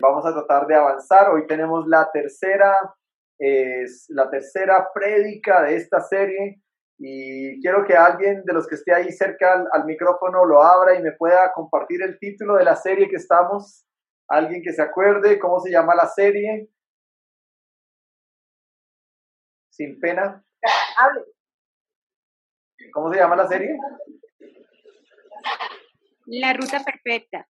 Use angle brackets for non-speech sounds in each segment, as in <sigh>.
Vamos a tratar de avanzar. Hoy tenemos la tercera, es la tercera prédica de esta serie y quiero que alguien de los que esté ahí cerca al, al, micrófono lo abra y me pueda compartir el título de la serie que estamos. Alguien que se acuerde cómo se llama la serie. Sin pena. ¿Cómo se llama la serie? La ruta perfecta.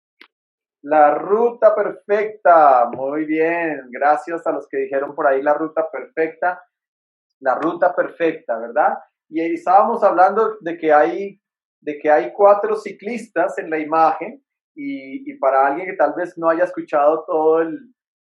La ruta perfecta. Muy bien. Gracias a los que dijeron por ahí la ruta perfecta. La ruta perfecta, ¿verdad? Y estábamos hablando de que hay, de que hay cuatro ciclistas en la imagen y, y para alguien que tal vez no haya escuchado todo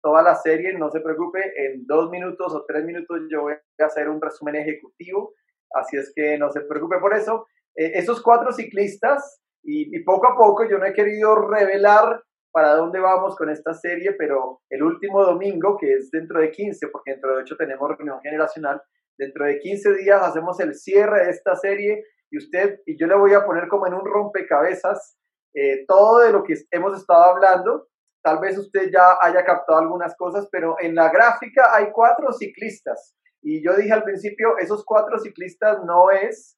toda la serie, no se preocupe, en dos minutos o tres minutos yo voy a hacer un resumen ejecutivo, así es que no se preocupe por eso. Eh, esos cuatro ciclistas, y, poco a poco yo no he querido revelar para dónde vamos con esta serie, pero el último domingo, que es dentro de 15, porque dentro de 8 tenemos reunión generacional, dentro de 15 días hacemos el cierre de esta serie y usted, y yo le voy a poner como en un rompecabezas eh, todo de lo que hemos estado hablando. Tal vez usted ya haya captado algunas cosas, pero en la gráfica hay cuatro ciclistas. Y yo dije al principio, esos cuatro ciclistas no es,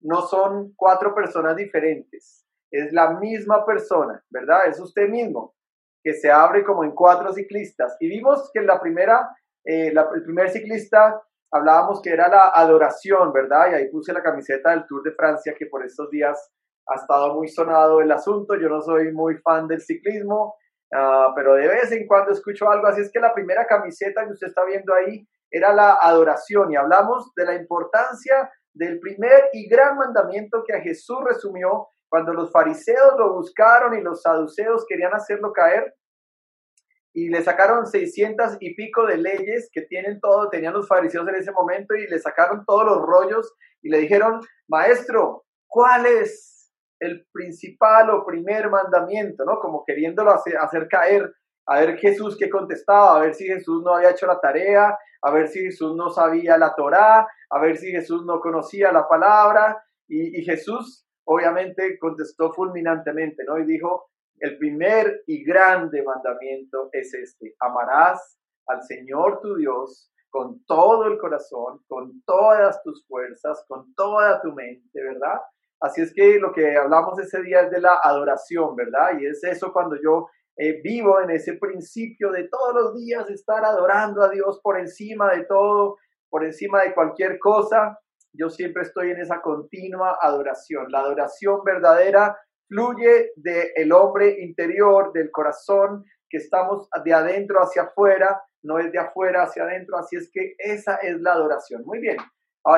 no son cuatro personas diferentes. Es la misma persona, ¿verdad? Es usted mismo, que se abre como en cuatro ciclistas. Y vimos que en la primera, eh, el primer ciclista hablábamos que era la adoración, ¿verdad? Y ahí puse la camiseta del Tour de Francia, que por estos días ha estado muy sonado el asunto. Yo no soy muy fan del ciclismo, uh, pero de vez en cuando escucho algo. Así es que la primera camiseta que usted está viendo ahí era la adoración y hablamos de la importancia del primer y gran mandamiento que a Jesús resumió cuando los fariseos lo buscaron y los saduceos querían hacerlo caer y le sacaron 600 y pico de leyes que tienen todo, tenían los fariseos en ese momento y le sacaron todos los rollos y le dijeron, maestro, ¿cuál es el principal o primer mandamiento? ¿no? Como queriéndolo hacer, hacer caer, a ver Jesús qué contestaba, a ver si Jesús no había hecho la tarea, a ver si Jesús no sabía la Torá, a ver si Jesús no conocía la palabra y, y Jesús obviamente contestó fulminantemente, ¿no? Y dijo, el primer y grande mandamiento es este, amarás al Señor tu Dios con todo el corazón, con todas tus fuerzas, con toda tu mente, ¿verdad? Así es que lo que hablamos ese día es de la adoración, ¿verdad? Y es eso cuando yo eh, vivo en ese principio de todos los días estar adorando a Dios por encima de todo, por encima de cualquier cosa. Yo siempre estoy en esa continua adoración. La adoración verdadera fluye del hombre interior, del corazón, que estamos de adentro hacia afuera, no es de afuera hacia adentro, así es que esa es la adoración. Muy bien.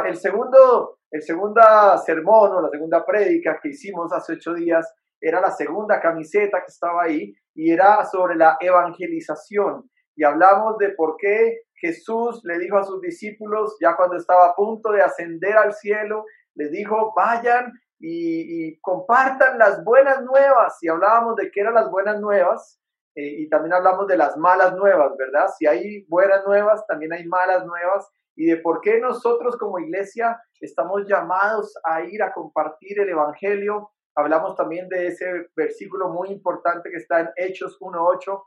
el segundo, el segunda sermón o la segunda prédica que hicimos hace ocho días era la segunda camiseta que estaba ahí y era sobre la evangelización. Y hablamos de por qué Jesús le dijo a sus discípulos, ya cuando estaba a punto de ascender al cielo, les dijo, vayan y, compartan las buenas nuevas. Si hablábamos de qué eran las buenas nuevas, eh, y también hablamos de las malas nuevas, ¿verdad? Si hay buenas nuevas, también hay malas nuevas, y de por qué nosotros como iglesia estamos llamados a ir a compartir el Evangelio. Hablamos también de ese versículo muy importante que está en Hechos 1.8,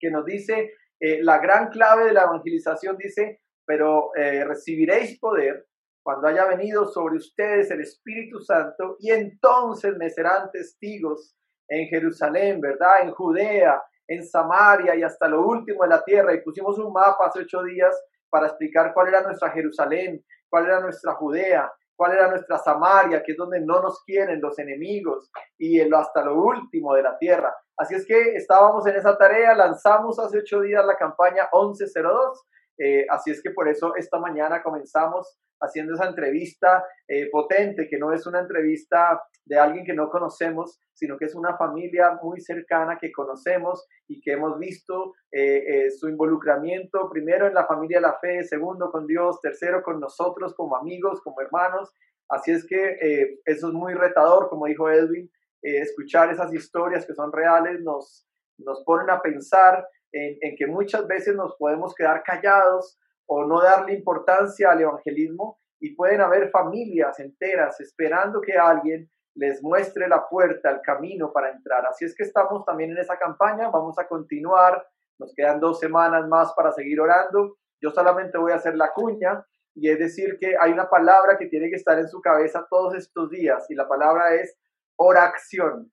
que nos dice, eh, la gran clave de la evangelización dice, pero eh, recibiréis poder cuando haya venido sobre ustedes el Espíritu Santo, y entonces me serán testigos en Jerusalén, ¿verdad? En Judea, en Samaria y hasta lo último de la tierra. Y pusimos un mapa hace ocho días para explicar cuál era nuestra Jerusalén, cuál era nuestra Judea, cuál era nuestra Samaria, que es donde no nos quieren los enemigos, y hasta lo último de la tierra. Así es que estábamos en esa tarea, lanzamos hace ocho días la campaña 1102 eh, así es que por eso esta mañana comenzamos haciendo esa entrevista eh, potente, que no es una entrevista de alguien que no conocemos, sino que es una familia muy cercana que conocemos y que hemos visto eh, su involucramiento primero en la familia de la fe, segundo con Dios, tercero con nosotros como amigos, como hermanos. Así es que eso es muy retador, como dijo Edwin, escuchar esas historias que son reales nos, nos ponen a pensar en, que muchas veces nos podemos quedar callados o no darle importancia al evangelismo y pueden haber familias enteras esperando que alguien les muestre la puerta, el camino para entrar. Así es que estamos también en esa campaña, vamos a continuar Nos quedan dos semanas más para seguir orando. Yo solamente voy a hacer la cuña y es decir que hay una palabra que tiene que estar en su cabeza todos estos días y la palabra es oración.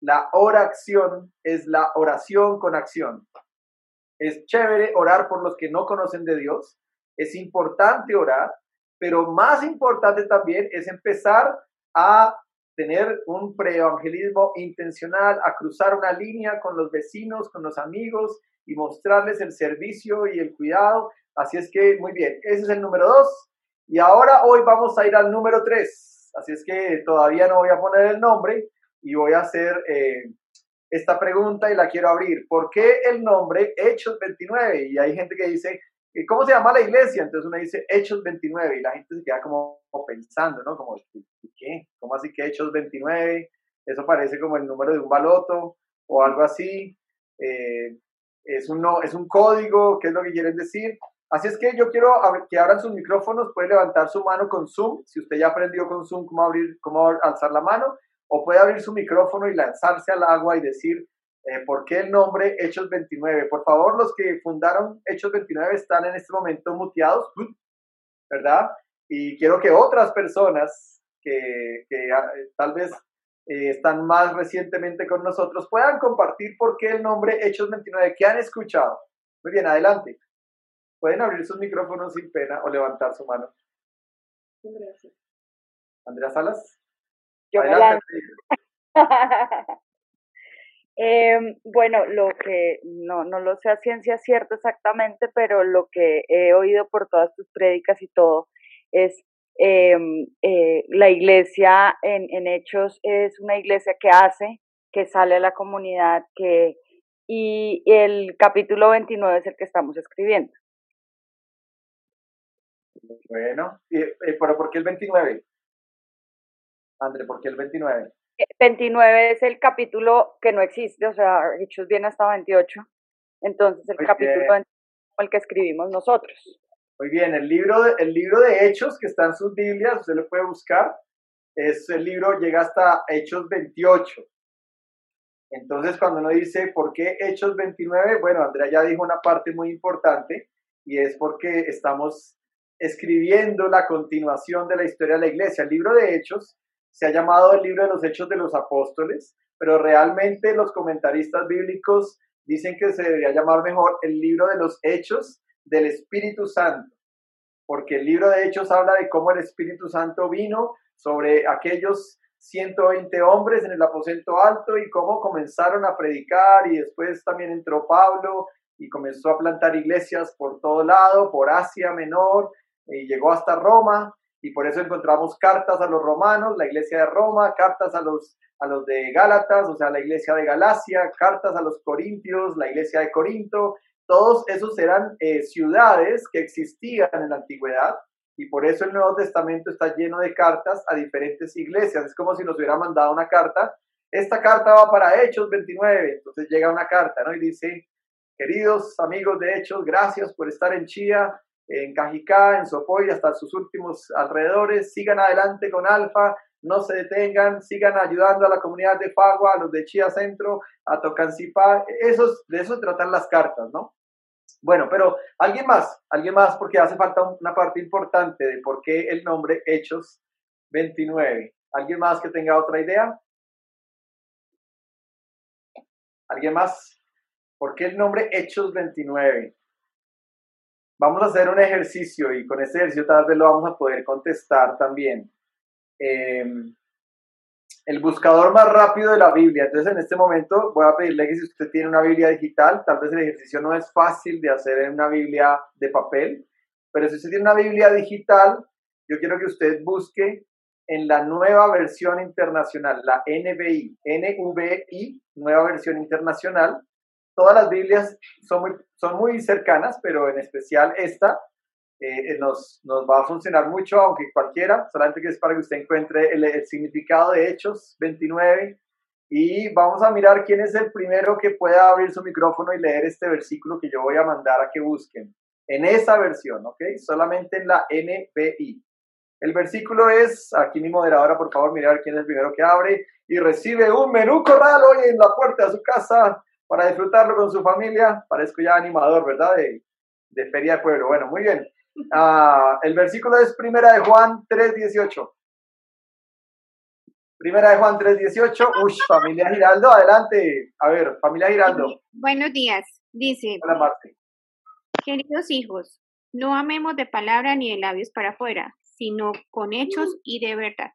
La oración es la oración con acción. Es chévere orar por los que no conocen de Dios, es importante orar, pero más importante también es empezar a tener un preevangelismo intencional, a cruzar una línea con los vecinos, con los amigos y mostrarles el servicio y el cuidado. Así es que, muy bien, ese es el número dos. Y ahora hoy vamos a ir al número tres. Así es que todavía no voy a poner el nombre y voy a hacer eh, esta pregunta y la quiero abrir. ¿Por qué el nombre Hechos 29? Y hay gente que dice, ¿cómo se llama la iglesia? Entonces uno dice Hechos 29 y la gente se queda como pensando, ¿no? Como, ¿qué? ¿Cómo así que Hechos 29? Eso parece como el número de un baloto o algo así. Eh, es, un, es un código, ¿qué es lo que quieren decir? Así es que yo quiero que abran sus micrófonos, puede levantar su mano con Zoom, si usted ya aprendió con Zoom cómo, abrir, cómo alzar la mano, o puede abrir su micrófono y lanzarse al agua y decir, eh, ¿por qué el nombre Hechos 29? Por favor, los que fundaron Hechos 29 están en este momento muteados, ¿verdad? Y quiero que otras personas que, que ah, tal vez eh, están más recientemente con nosotros puedan compartir por qué el nombre Hechos 29, que han escuchado. Muy bien, adelante. Pueden abrir sus micrófonos sin pena o levantar su mano. Gracias. Andrea Salas. Yo <laughs> em, bueno, lo que no, no lo sé a ciencia cierta exactamente, pero lo que he oído por todas tus prédicas y todo es em, eh, la iglesia en, en, Hechos es una iglesia que hace, que sale a la comunidad, que y el capítulo 29 es el que estamos escribiendo. Bueno, pero ¿por qué el 29? André, ¿por qué el 29? 29 es el capítulo que no existe, o sea, Hechos viene hasta 28. Entonces, el capítulo 29 es el que escribimos nosotros. Muy bien, el libro, de, el libro de Hechos que está en sus Biblias, usted lo puede buscar, es el libro llega hasta Hechos 28. Entonces, cuando uno dice, ¿por qué Hechos 29? Bueno, Andrea ya dijo una parte muy importante y es porque estamos escribiendo la continuación de la historia de la iglesia. El libro de Hechos se ha llamado el libro de los Hechos de los Apóstoles, pero realmente los comentaristas bíblicos dicen que se debería llamar mejor el libro de los Hechos del Espíritu Santo, porque el libro de Hechos habla de cómo el Espíritu Santo vino sobre aquellos 120 hombres en el aposento alto y cómo comenzaron a predicar y después también entró Pablo y comenzó a plantar iglesias por todo lado, por Asia Menor, y llegó hasta Roma y por eso encontramos cartas a los romanos, la iglesia de Roma, cartas a los, a los de Gálatas, o sea, la iglesia de Galacia, cartas a los corintios, la iglesia de Corinto, todos esos eran eh, ciudades que existían en la antigüedad y por eso el Nuevo Testamento está lleno de cartas a diferentes iglesias. Es como si nos hubiera mandado una carta. Esta carta va para Hechos 29. Entonces llega una carta, ¿no? Y dice, queridos amigos de Hechos, gracias por estar en Chía, en Cajicá, en Sopoy, hasta sus últimos alrededores. Sigan adelante con Alfa, no se detengan, sigan ayudando a la comunidad de Fagua, a los de Chía Centro, a Tocancipá. Esos, de eso tratan las cartas, ¿no? Bueno, pero alguien más, alguien más, porque hace falta una parte importante de por qué el nombre Hechos 29. ¿Alguien más que tenga otra idea? ¿Alguien más? ¿Por qué el nombre Hechos 29? Vamos a hacer un ejercicio y con ese ejercicio tal vez lo vamos a poder contestar también. Em, el buscador más rápido de la Biblia. Entonces, en este momento voy a pedirle que si usted tiene una Biblia digital, tal vez el ejercicio no es fácil de hacer en una Biblia de papel, pero si usted tiene una Biblia digital, yo quiero que usted busque en la nueva versión internacional, la NBI, NVI, nueva versión internacional, todas las Biblias son muy, son muy cercanas, pero en especial esta eh, eh, nos, nos, va a funcionar mucho, aunque cualquiera, solamente que es para que usted encuentre el, significado de Hechos 29. Y vamos a mirar quién es el primero que pueda abrir su micrófono y leer este versículo que yo voy a mandar a que busquen. En esa versión, ¿ok? Solamente en la NBI. El versículo es, aquí mi moderadora, por favor, mirar quién es el primero que abre y recibe un menú corral hoy en la puerta de su casa para disfrutarlo con su familia. Parezco ya animador, ¿verdad? De, de Feria de Pueblo. Bueno, muy bien. Ah, el versículo es Primera de Juan 3.18. Primera de Juan 3.18. Uy, familia Giraldo, adelante. A ver, familia Giraldo. Buenos días. Dice, Hola, Marte. queridos hijos, no amemos de palabra ni de labios para afuera, sino con hechos y de verdad.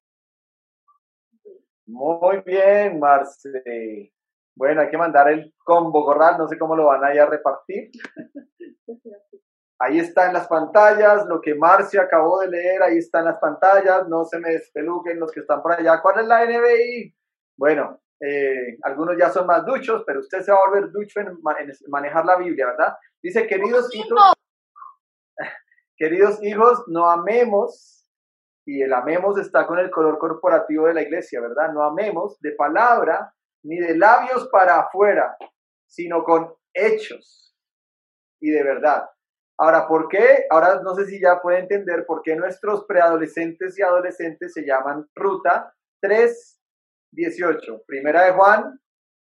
Muy bien, Marce. Bueno, hay que mandar el combo corral, no sé cómo lo van a, ir a repartir. Ahí está en las pantallas, lo que Marce acabó de leer, ahí está en las pantallas, no se me despeluquen los que están por allá. ¿Cuál es la NBI? Bueno, eh, algunos ya son más duchos, pero usted se va a volver ducho en, en manejar la Biblia, ¿verdad? Dice, queridos hijos, <laughs> queridos hijos, no amemos, y el amemos está con el color corporativo de la iglesia, ¿verdad? No amemos de palabra ni de labios para afuera, sino con hechos y de verdad. Ahora, ¿por qué? Ahora no sé si ya puede entender por qué nuestros preadolescentes y adolescentes se llaman Ruta 318. Primera de Juan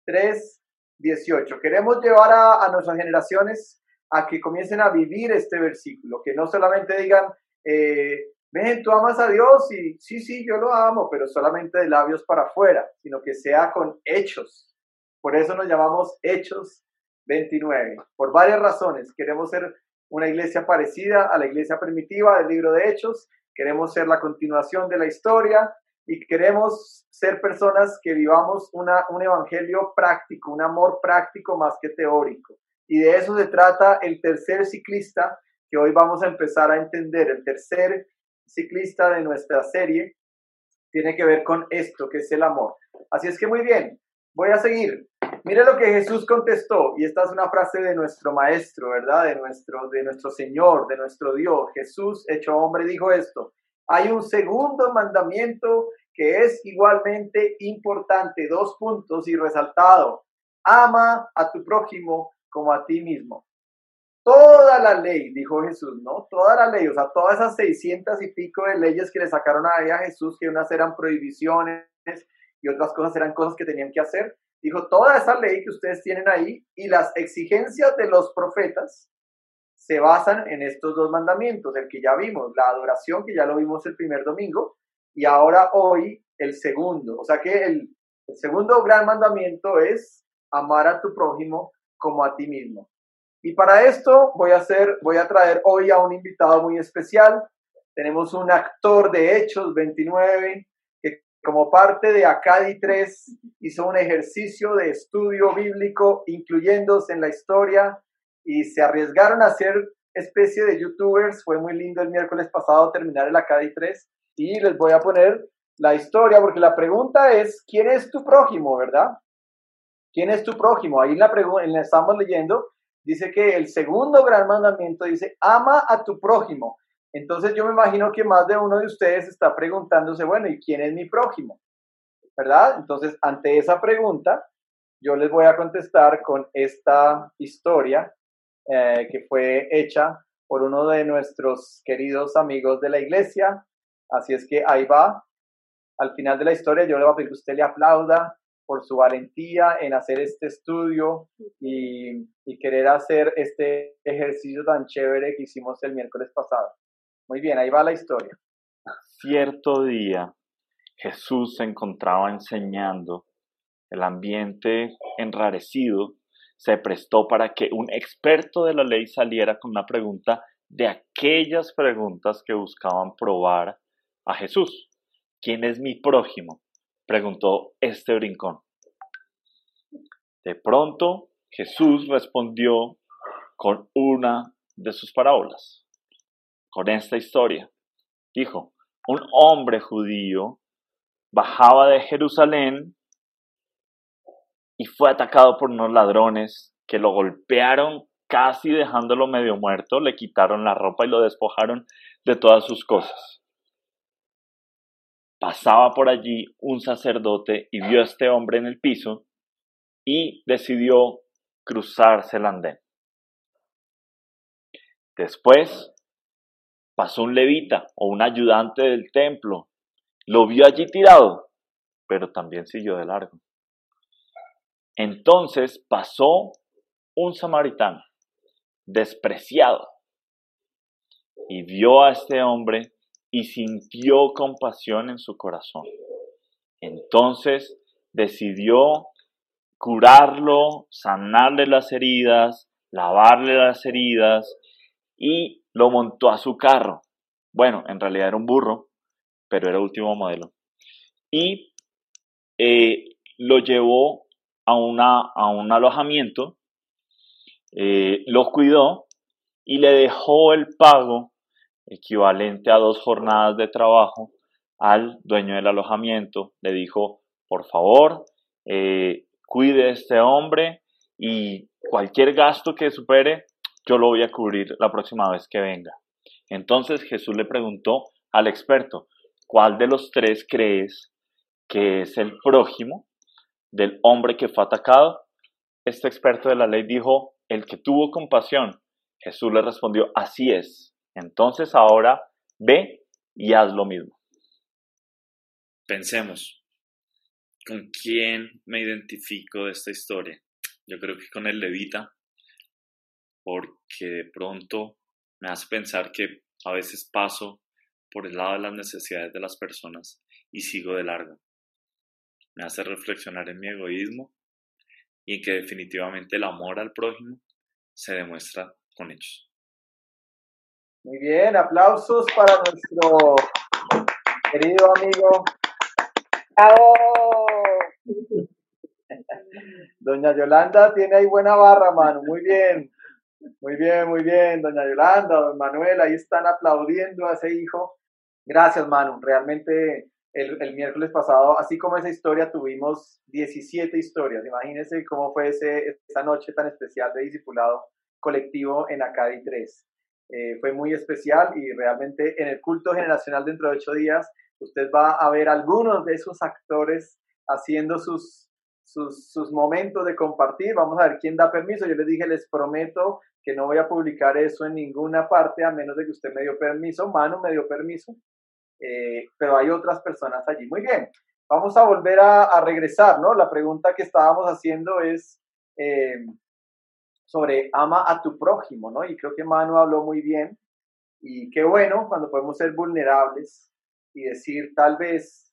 318. Queremos llevar a, a nuestras generaciones a que comiencen a vivir este versículo, que no solamente digan, eh, ven, tú amas a Dios y sí, sí, yo lo amo, pero solamente de labios para afuera, sino que sea con hechos. Por eso nos llamamos Hechos 29. Por varias razones. Queremos ser una iglesia parecida a la iglesia primitiva del libro de Hechos. Queremos ser la continuación de la historia y queremos ser personas que vivamos una, un evangelio práctico, un amor práctico más que teórico. Y de eso se trata el tercer ciclista que hoy vamos a empezar a entender. El tercer ciclista de nuestra serie tiene que ver con esto, que es el amor. Así es que muy bien, voy a seguir. Mire lo que Jesús contestó, y esta es una frase de nuestro maestro, ¿verdad? De nuestro, de nuestro Señor, de nuestro Dios. Jesús, hecho hombre, dijo esto. Hay un segundo mandamiento que es igualmente importante, dos puntos y resaltado. Ama a tu prójimo como a ti mismo. Toda la ley, dijo Jesús, ¿no? Toda la ley, o sea, todas esas seiscientas y pico de leyes que le sacaron ahí a Jesús, que unas eran prohibiciones y otras cosas eran cosas que tenían que hacer. Dijo, toda esa ley que ustedes tienen ahí y las exigencias de los profetas se basan en estos dos mandamientos, el que ya vimos, la adoración, que ya lo vimos el primer domingo, y ahora hoy el segundo. O sea que el segundo gran mandamiento es amar a tu prójimo como a ti mismo. Y para esto voy a hacer, voy a traer hoy a un invitado muy especial. Tenemos un actor de Hechos 29 que como parte de Acadi 3 hizo un ejercicio de estudio bíblico incluyéndose en la historia y se arriesgaron a ser especie de youtubers. Fue muy lindo el miércoles pasado terminar el Acadi 3 y les voy a poner la historia porque la pregunta es, ¿quién es tu prójimo, verdad? ¿Quién es tu prójimo? Ahí la, la estamos leyendo dice que el segundo gran mandamiento dice, ama a tu prójimo. Entonces yo me imagino que más de uno de ustedes está preguntándose, bueno, ¿y quién es mi prójimo? ¿Verdad? Entonces, ante esa pregunta, yo les voy a contestar con esta historia eh, que fue hecha por uno de nuestros queridos amigos de la iglesia. Así es que ahí va. Al final de la historia yo le voy a pedir que usted le aplauda por su valentía en hacer este estudio y, querer hacer este ejercicio tan chévere que hicimos el miércoles pasado. Muy bien, ahí va la historia. Cierto día, Jesús se encontraba enseñando. El ambiente enrarecido se prestó para que un experto de la ley saliera con una pregunta de aquellas preguntas que buscaban probar a Jesús. ¿Quién es mi prójimo? Preguntó este brincón. De pronto Jesús respondió con una de sus parábolas, con esta historia. Dijo, un hombre judío bajaba de Jerusalén y fue atacado por unos ladrones que lo golpearon casi dejándolo medio muerto, le quitaron la ropa y lo despojaron de todas sus cosas pasaba por allí un sacerdote y vio a este hombre en el piso y decidió cruzarse el andén. Después pasó un levita o un ayudante del templo, lo vio allí tirado, pero también siguió de largo. Entonces pasó un samaritano, despreciado, y vio a este hombre y sintió compasión en su corazón. Entonces decidió curarlo, sanarle las heridas, lavarle las heridas y lo montó a su carro. Bueno, en realidad era un burro, pero era último modelo. Y eh, lo llevó a, una, a un alojamiento, eh, lo cuidó y le dejó el pago equivalente a dos jornadas de trabajo al dueño del alojamiento. Le dijo, por favor, eh, cuide a este hombre y cualquier gasto que supere, yo lo voy a cubrir la próxima vez que venga. Entonces Jesús le preguntó al experto, ¿cuál de los tres crees que es el prójimo del hombre que fue atacado? Este experto de la ley dijo, el que tuvo compasión. Jesús le respondió, así es. Entonces ahora ve y haz lo mismo. Pensemos, ¿con quién me identifico de esta historia? Yo creo que con el levita, porque de pronto me hace pensar que a veces paso por el lado de las necesidades de las personas y sigo de largo. Me hace reflexionar en mi egoísmo y en que definitivamente el amor al prójimo se demuestra con ellos. Muy bien, aplausos para nuestro querido amigo. ¡Bravo! Doña Yolanda tiene ahí buena barra, mano. Muy bien. Muy bien, muy bien, doña Yolanda, don Manuel, ahí están aplaudiendo a ese hijo. Gracias, Manu. Realmente el, el, miércoles pasado, así como esa historia, tuvimos 17 historias. Imagínense cómo fue ese, esa noche tan especial de discipulado colectivo en Acadi 3. Eh, fue muy especial y realmente en el culto generacional dentro de ocho días, usted va a ver algunos de esos actores haciendo sus, sus, sus momentos de compartir. Vamos a ver quién da permiso. Yo les dije, les prometo que no voy a publicar eso en ninguna parte a menos de que usted me dio permiso, Manu me dio permiso, eh, pero hay otras personas allí. Muy bien, vamos a volver a, regresar, ¿no? La pregunta que estábamos haciendo es eh, sobre ama a tu prójimo, ¿no? Y creo que Manu habló muy bien y qué bueno cuando podemos ser vulnerables y decir, tal vez,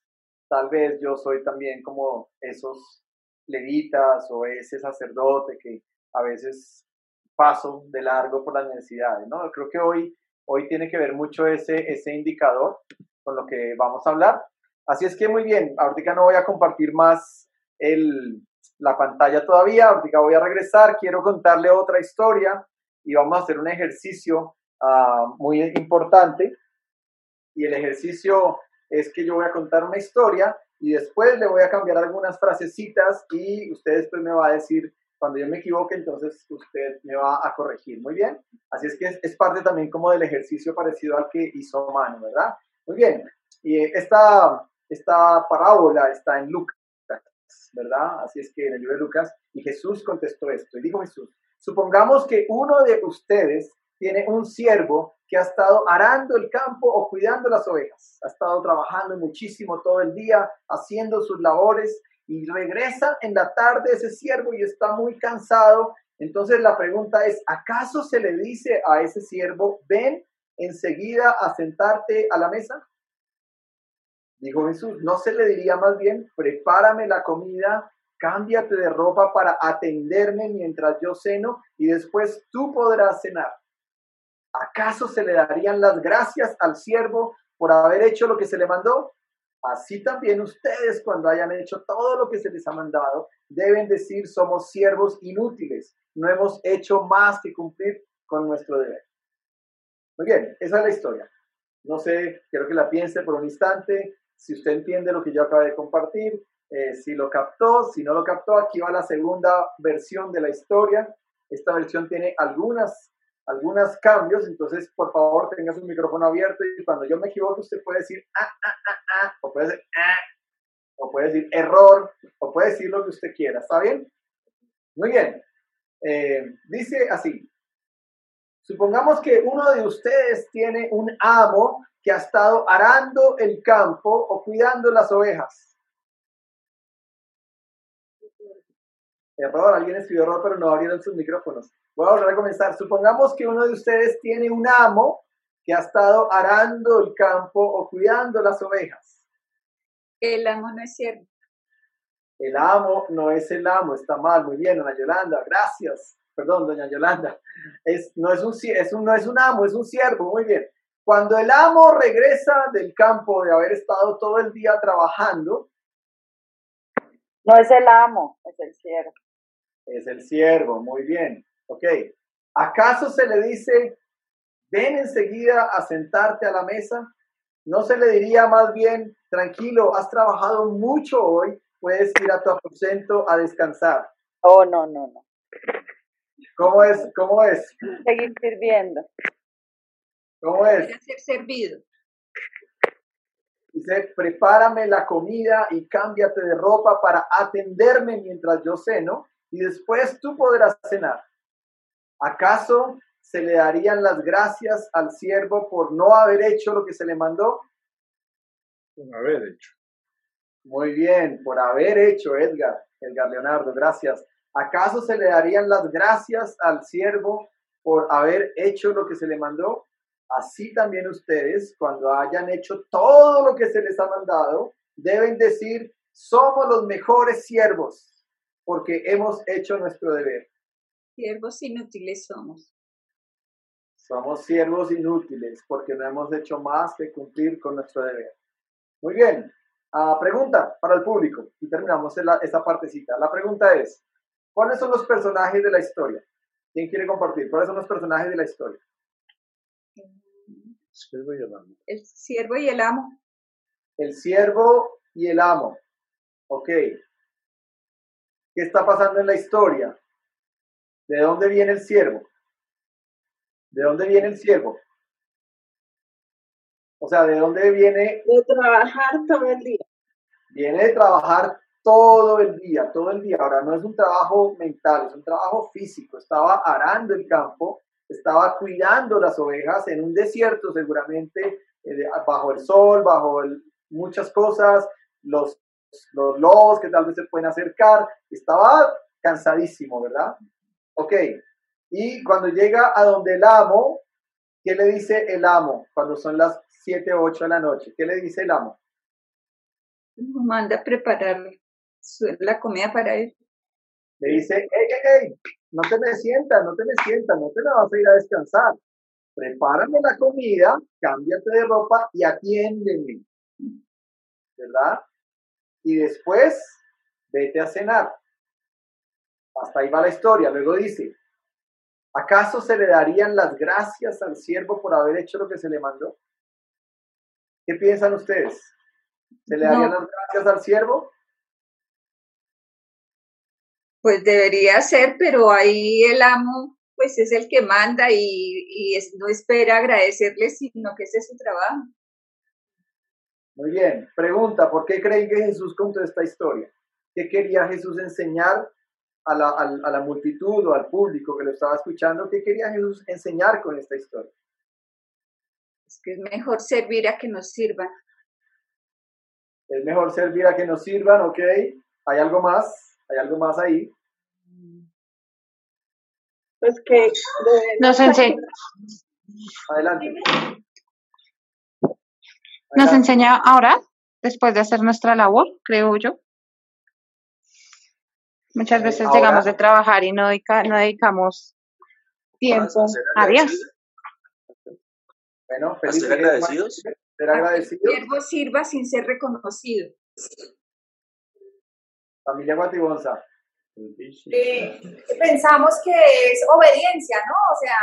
tal vez yo soy también como esos levitas o ese sacerdote que a veces paso de largo por las necesidades, ¿no? Creo que hoy, hoy tiene que ver mucho ese, ese indicador con lo que vamos a hablar. Así es que muy bien, ahorita no voy a compartir más el, la pantalla todavía, ahorita voy a regresar, quiero contarle otra historia y vamos a hacer un ejercicio uh, muy importante y el ejercicio es que yo voy a contar una historia y después le voy a cambiar algunas frasecitas y usted después me va a decir cuando yo me equivoque, entonces usted me va a corregir. Muy bien. Así es que es, parte también como del ejercicio parecido al que hizo Manu, ¿verdad? Muy bien. Y esta, esta parábola está en Lucas, ¿verdad? Así es que en el Lucas, y Jesús contestó esto. Y dijo Jesús, supongamos que uno de ustedes tiene un siervo que ha estado arando el campo o cuidando las ovejas. Ha estado trabajando muchísimo todo el día, haciendo sus labores y regresa en la tarde ese siervo y está muy cansado. Entonces la pregunta es, ¿acaso se le dice a ese siervo, ven enseguida a sentarte a la mesa? Dijo Jesús, ¿no se le diría más bien, prepárame la comida, cámbiate de ropa para atenderme mientras yo ceno y después tú podrás cenar? ¿Acaso se le darían las gracias al siervo por haber hecho lo que se le mandó? Así también ustedes, cuando hayan hecho todo lo que se les ha mandado, deben decir somos siervos inútiles, no hemos hecho más que cumplir con nuestro deber. Muy bien, esa es la historia. No sé, quiero que la piense por un instante, si usted entiende lo que yo acabo de compartir, eh, si lo captó, si no lo captó, aquí va la segunda versión de la historia. Esta versión tiene algunas algunos cambios, entonces por favor tenga su micrófono abierto y cuando yo me equivoque usted puede decir ah, ah, ah, ah, o puede decir ah, o puede decir error, o puede decir lo que usted quiera, ¿está bien? Muy bien. Eh, dice así, supongamos que uno de ustedes tiene un amo que ha estado arando el campo o cuidando las ovejas. Error, alguien escribió error, pero no abrieron sus micrófonos. Voy a volver a comenzar. Supongamos que uno de ustedes tiene un amo que ha estado arando el campo o cuidando las ovejas. El amo no es siervo. El amo no es el amo, está mal, muy bien, doña Yolanda, gracias. Perdón, doña Yolanda. Es, no, es un, es un, no es un amo, es un siervo, muy bien. Cuando el amo regresa del campo de haber estado todo el día trabajando, no es el amo, es el siervo. Es el siervo, muy bien. Ok. ¿Acaso se le dice, ven enseguida a sentarte a la mesa? ¿No se le diría más bien, tranquilo, has trabajado mucho hoy, puedes ir a tu aposento a descansar? Oh, no, no, no. ¿Cómo es? ¿Cómo es? Seguir sirviendo. ¿Cómo es? ser servido. Dice, prepárame la comida y cámbiate de ropa para atenderme mientras yo ceno y después tú podrás cenar. ¿Acaso se le darían las gracias al siervo por no haber hecho lo que se le mandó? Por haber hecho. Muy bien, por haber hecho, Edgar, Edgar Leonardo, gracias. ¿Acaso se le darían las gracias al siervo por haber hecho lo que se le mandó? Así también ustedes, cuando hayan hecho todo lo que se les ha mandado, deben decir, somos los mejores siervos, porque hemos hecho nuestro deber. Siervos inútiles somos. Somos siervos inútiles, porque no hemos hecho más que cumplir con nuestro deber. Muy bien. Uh, pregunta para el público, y terminamos esta partecita. La pregunta es, ¿cuáles son los personajes de la historia? ¿Quién quiere compartir? ¿Cuáles son los personajes de la historia? Siervo y el amo. El siervo y el amo. El siervo y el amo. Ok. ¿Qué está pasando en la historia? ¿De dónde viene el siervo? ¿De dónde viene el siervo? O sea, ¿de dónde viene? De trabajar todo el día. Viene de trabajar todo el día, todo el día. Ahora, no es un trabajo mental, es un trabajo físico. Estaba arando el campo estaba cuidando las ovejas en un desierto seguramente, eh, bajo el sol, bajo muchas cosas, los, los lobos que tal vez se pueden acercar, estaba cansadísimo, ¿verdad? Ok, y cuando llega a donde el amo, ¿qué le dice el amo cuando son las 7 o 8 de la noche? ¿Qué le dice el amo? Manda preparar la comida para él. Le dice, hey, hey, hey, no te me sientas, no te me sientas, no te me vas a ir a descansar. Prepárame la comida, cámbiate de ropa y atiéndeme. ¿Verdad? Y después, vete a cenar. Hasta ahí va la historia. Luego dice, ¿acaso se le darían las gracias al siervo por haber hecho lo que se le mandó? ¿Qué piensan ustedes? ¿Se le darían las gracias al siervo? Pues debería ser, pero ahí el amo pues es el que manda y, no espera agradecerle, sino que ese es su trabajo. Muy bien, pregunta, ¿por qué creen que Jesús contó esta historia? ¿Qué quería Jesús enseñar a la, a la multitud o al público que lo estaba escuchando? ¿Qué quería Jesús enseñar con esta historia? Es que es mejor servir a que nos sirvan. Es mejor servir a que nos sirvan, ¿ok? ¿Hay algo más? ¿Hay algo más ahí? Pues que nos enseña. Adelante. Nos enseña ahora, después de hacer nuestra labor, creo yo. Muchas veces llegamos de trabajar y no, no dedicamos tiempo a Dios. Bueno, feliz ser agradecidos. Ser agradecidos. El siervo sirva sin ser reconocido. Familia Guatibonza. Eh, pensamos que es obediencia, ¿no? O sea,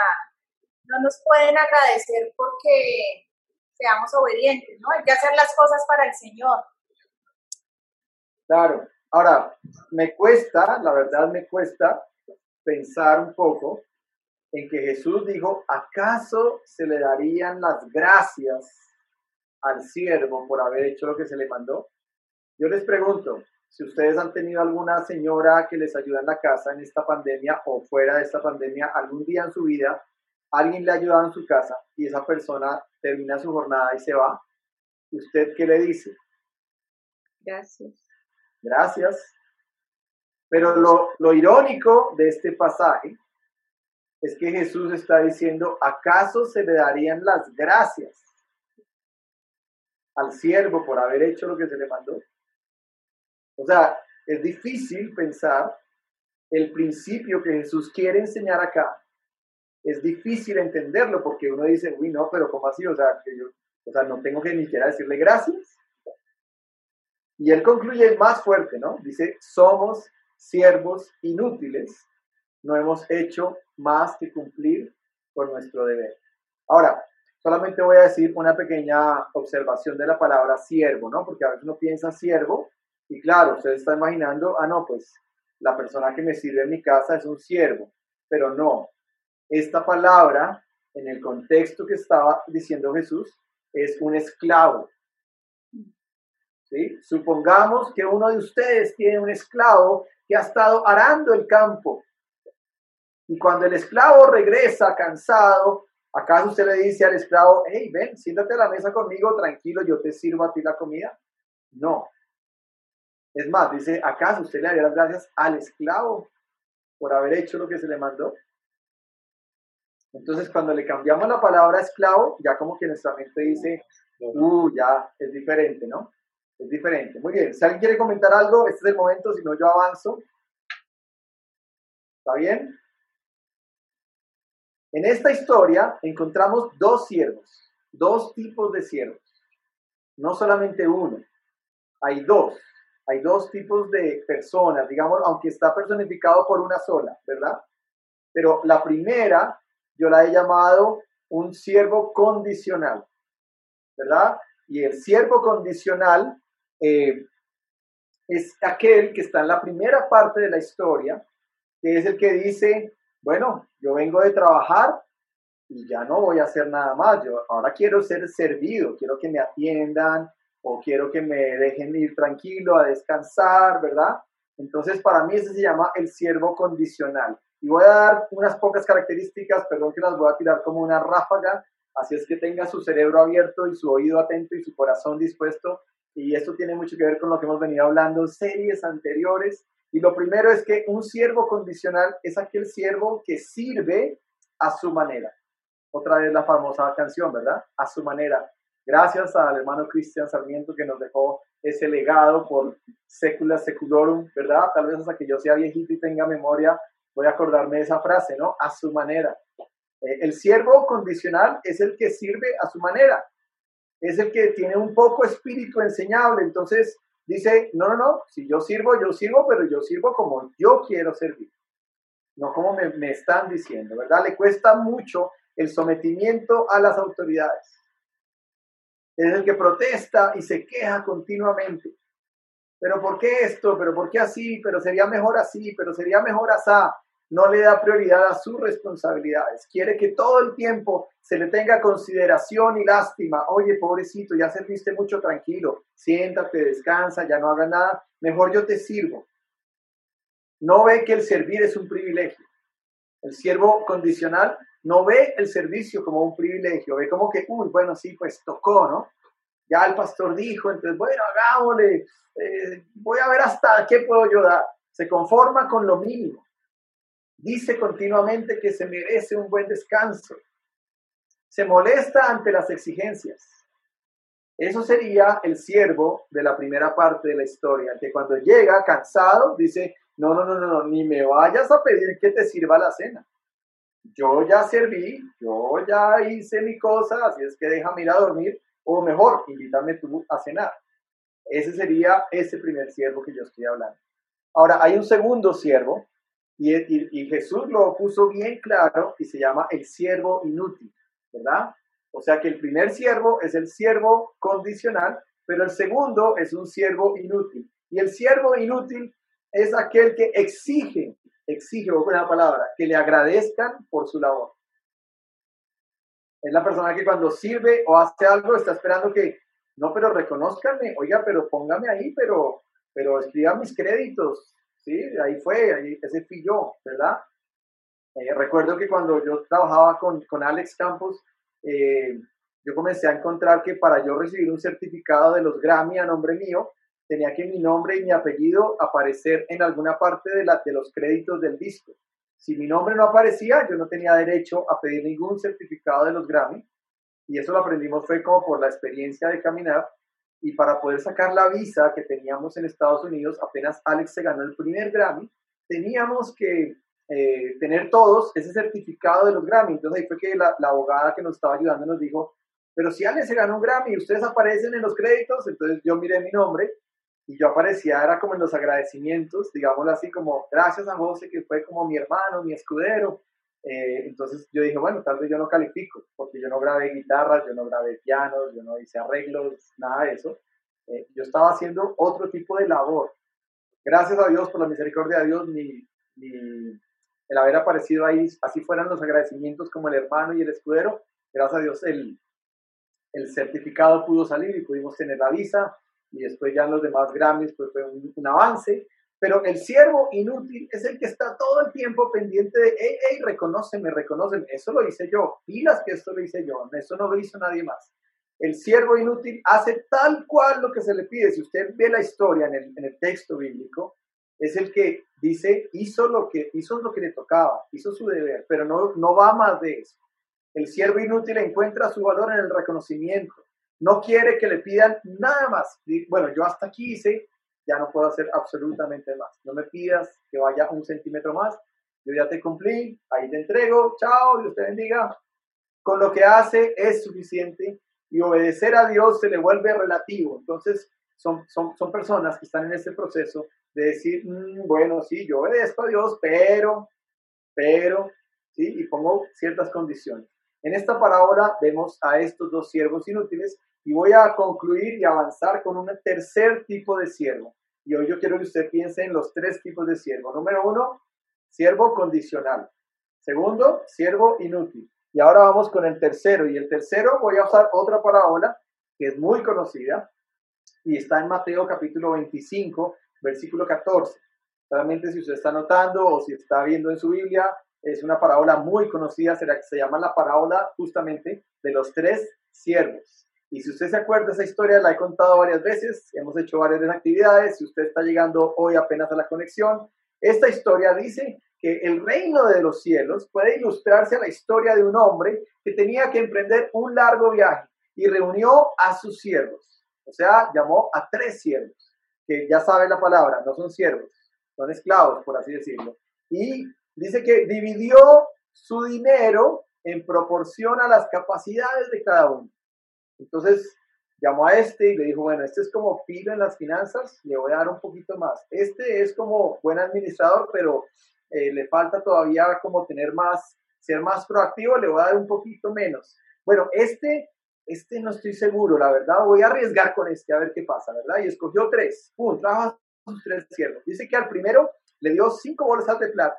no nos pueden agradecer porque seamos obedientes, ¿no? Hay que hacer las cosas para el Señor. Claro. Ahora, me cuesta, la verdad me cuesta pensar un poco en que Jesús dijo, ¿acaso se le darían las gracias al siervo por haber hecho lo que se le mandó? Yo les pregunto, si ustedes han tenido alguna señora que les ayuda en la casa en esta pandemia o fuera de esta pandemia, algún día en su vida, alguien le ha ayudado en su casa y esa persona termina su jornada y se va, ¿usted qué le dice? Gracias. Gracias. Pero lo, lo irónico de este pasaje es que Jesús está diciendo, ¿acaso se le darían las gracias al siervo por haber hecho lo que se le mandó? O sea, es difícil pensar el principio que Jesús quiere enseñar acá. Es difícil entenderlo porque uno dice, uy, no, pero ¿cómo así? O sea, que yo, o sea, no tengo que ni siquiera decirle gracias. Y él concluye más fuerte, ¿no? Dice, somos siervos inútiles, no hemos hecho más que cumplir con nuestro deber. Ahora, solamente voy a decir una pequeña observación de la palabra siervo, ¿no? Porque a veces uno piensa siervo y claro, usted está imaginando, ah, no, pues la persona que me sirve en mi casa es un siervo, pero no. Esta palabra, en el contexto que estaba diciendo Jesús, es un esclavo. ¿Sí? Supongamos que uno de ustedes tiene un esclavo que ha estado arando el campo. Y cuando el esclavo regresa cansado, ¿acaso usted le dice al esclavo, hey, ven, siéntate a la mesa conmigo, tranquilo, yo te sirvo a ti la comida? No. Es más, dice, ¿acaso usted le daría las gracias al esclavo por haber hecho lo que se le mandó? Entonces, cuando le cambiamos la palabra esclavo, ya como que nuestra mente dice, uh, ya es diferente, ¿no? Es diferente. Muy bien, si alguien quiere comentar algo, este es el momento, si no yo avanzo. ¿Está bien? En esta historia encontramos dos siervos, dos tipos de siervos, no solamente uno, hay dos, hay dos tipos de personas, digamos, aunque está personificado por una sola, ¿verdad? Pero la primera yo la he llamado un siervo condicional, ¿verdad? Y el siervo condicional eh, es aquel que está en la primera parte de la historia, que es el que dice, bueno, yo vengo de trabajar y ya no voy a hacer nada más, yo ahora quiero ser servido, quiero que me atiendan o quiero que me dejen ir tranquilo a descansar, ¿verdad? Entonces, para mí ese se llama el siervo condicional. Y voy a dar unas pocas características, perdón que las voy a tirar como una ráfaga, así es que tenga su cerebro abierto y su oído atento y su corazón dispuesto. Y esto tiene mucho que ver con lo que hemos venido hablando series anteriores. Y lo primero es que un siervo condicional es aquel siervo que sirve a su manera. Otra vez la famosa canción, ¿verdad? A su manera. Gracias al hermano Cristian Sarmiento que nos dejó ese legado por secula seculorum, ¿verdad? Tal vez hasta que yo sea viejito y tenga memoria, voy a acordarme de esa frase, ¿no? A su manera. Eh, el siervo condicional es el que sirve a su manera, es el que tiene un poco espíritu enseñable, entonces dice, no, no, no, si yo sirvo, yo sirvo, pero yo sirvo como yo quiero servir, no como me, me están diciendo, ¿verdad? Le cuesta mucho el sometimiento a las autoridades. Es el que protesta y se queja continuamente. Pero ¿por qué esto? ¿Pero por qué así? Pero sería mejor así, pero sería mejor así no le da prioridad a sus responsabilidades. Quiere que todo el tiempo se le tenga consideración y lástima. Oye, pobrecito, ya serviste mucho tranquilo. Siéntate, descansa, ya no haga nada. Mejor yo te sirvo. No ve que el servir es un privilegio. El siervo condicional no ve el servicio como un privilegio. Ve como que, uy, bueno, sí, pues tocó, ¿no? Ya el pastor dijo, entonces, bueno, hagámosle. Eh, voy a ver hasta qué puedo yo dar. Se conforma con lo mínimo Dice continuamente que se merece un buen descanso. Se molesta ante las exigencias. Eso sería el siervo de la primera parte de la historia, que cuando llega cansado dice, no, no, no, no, ni me vayas a pedir que te sirva la cena. Yo ya serví, yo ya hice mi cosa, así es que déjame ir a dormir, o mejor, invítame tú a cenar. Ese sería ese primer siervo que yo estoy hablando. Ahora, hay un segundo siervo y, Jesús lo puso bien claro y se llama el siervo inútil, ¿verdad? O sea que el primer siervo es el siervo condicional, pero el segundo es un siervo inútil. Y el siervo inútil es aquel que exige, exige, una palabra, que le agradezcan por su labor. Es la persona que cuando sirve o hace algo está esperando que, no, pero reconozcanme, oiga, pero póngame ahí, pero, pero escriba mis créditos, ¿sí? Ahí fue, ahí, ese fui yo, ¿verdad? Eh, recuerdo que cuando yo trabajaba con, con Alex Campos, eh, yo comencé a encontrar que para yo recibir un certificado de los Grammy a nombre mío, tenía que mi nombre y mi apellido aparecer en alguna parte de, la, de los créditos del disco. Si mi nombre no aparecía, yo no tenía derecho a pedir ningún certificado de los Grammy. Y eso lo aprendimos fue como por la experiencia de caminar. Y para poder sacar la visa que teníamos en Estados Unidos, apenas Alex se ganó el primer Grammy, teníamos que eh, tener todos ese certificado de los Grammy. Entonces ahí fue que la, la, abogada que nos estaba ayudando nos dijo, pero si Alex se ganó un Grammy y ustedes aparecen en los créditos, entonces yo miré mi nombre y yo aparecía, era como en los agradecimientos, digámoslo así, como gracias a José, que fue como mi hermano, mi escudero. Eh, entonces yo dije, bueno, tal vez yo no califico, porque yo no grabé guitarras, yo no grabé pianos, yo no hice arreglos, nada de eso. Eh, yo estaba haciendo otro tipo de labor. Gracias a Dios, por la misericordia de Dios, mi, mi, el haber aparecido ahí, así fueran los agradecimientos como el hermano y el escudero, gracias a Dios el, el certificado pudo salir y pudimos tener la visa, y después ya en los demás Grammys pues fue un, avance. Pero el siervo inútil es el que está todo el tiempo pendiente de, hey, hey, reconóceme, reconóceme. Eso lo hice yo. Pilas que esto lo hice yo. Eso no lo hizo nadie más. El siervo inútil hace tal cual lo que se le pide. Si usted ve la historia en el, en el texto bíblico, es el que dice, hizo lo que, hizo lo que le tocaba, hizo su deber, pero no, no va más de eso. El siervo inútil encuentra su valor en el reconocimiento no quiere que le pidan nada más. Bueno, yo hasta aquí hice, ya no puedo hacer absolutamente más. No me pidas que vaya un centímetro más. Yo ya te cumplí, ahí te entrego, chao, Dios te bendiga. Con lo que hace es suficiente y obedecer a Dios se le vuelve relativo. Entonces, son, son, son personas que están en ese proceso de decir, mm, bueno, sí, yo obedezco a Dios, pero, pero, sí, y pongo ciertas condiciones. En esta parábola vemos a estos dos siervos inútiles y voy a concluir y avanzar con un tercer tipo de siervo. Y hoy yo quiero que usted piense en los tres tipos de siervo. Número uno, siervo condicional. Segundo, siervo inútil. Y ahora vamos con el tercero. Y el tercero voy a usar otra parábola que es muy conocida y está en Mateo capítulo 25, versículo 14. Realmente si usted está notando o si está viendo en su Biblia, es una parábola muy conocida, se llama la parábola justamente de los tres siervos. Y si usted se acuerda, esa historia la he contado varias veces, hemos hecho varias actividades, si usted está llegando hoy apenas a la conexión, esta historia dice que el reino de los cielos puede ilustrarse a la historia de un hombre que tenía que emprender un largo viaje y reunió a sus siervos. O sea, llamó a tres siervos, que ya sabe la palabra, no son siervos, son esclavos, por así decirlo. Y dice que dividió su dinero en proporción a las capacidades de cada uno. Entonces llamó a este y le dijo, bueno, este es como pilo en las finanzas, le voy a dar un poquito más. Este es como buen administrador, pero eh, le falta todavía como tener más, ser más proactivo, le voy a dar un poquito menos. Bueno, este, este no estoy seguro, la verdad, voy a arriesgar con este a ver qué pasa, ¿verdad? Y escogió tres, pum, trajo tres siervos. Dice que al primero le dio cinco bolsas de plata,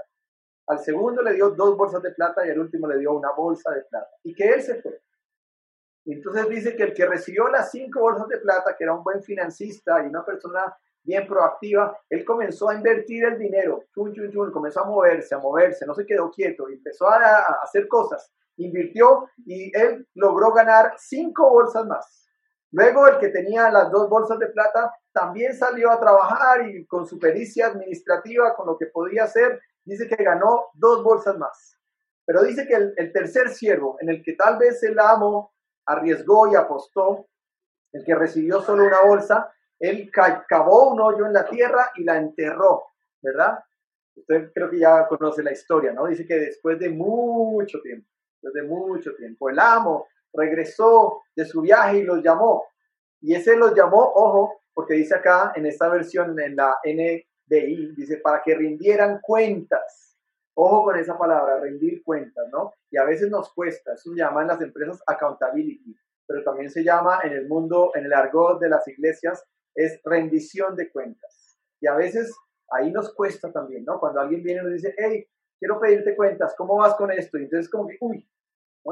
al segundo le dio dos bolsas de plata y al último le dio una bolsa de plata. Y que él se fue. Entonces dice que el que recibió las cinco bolsas de plata, que era un buen financista y una persona bien proactiva, él comenzó a invertir el dinero, chun, chun, comenzó a moverse, a moverse, no se quedó quieto, empezó a, a hacer cosas, invirtió y él logró ganar cinco bolsas más. Luego el que tenía las dos bolsas de plata también salió a trabajar y con su pericia administrativa, con lo que podía hacer, dice que ganó dos bolsas más. Pero dice que el, tercer siervo, en el que tal vez el amo arriesgó y apostó, el que recibió solo una bolsa, él cavó un hoyo en la tierra y la enterró, ¿verdad? Usted creo que ya conoce la historia, ¿no? Dice que después de mucho tiempo, después de mucho tiempo, el amo regresó de su viaje y los llamó. Y ese los llamó, ojo, porque dice acá en esta versión, en la NBI, dice, para que rindieran cuentas. Ojo con esa palabra, rendir cuentas, ¿no? Y a veces nos cuesta, eso se llama en las empresas accountability, pero también se llama en el mundo, en el argot de las iglesias, es rendición de cuentas. Y a veces ahí nos cuesta también, ¿no? Cuando alguien viene y nos dice, hey, quiero pedirte cuentas, ¿cómo vas con esto? Y entonces como que, uy,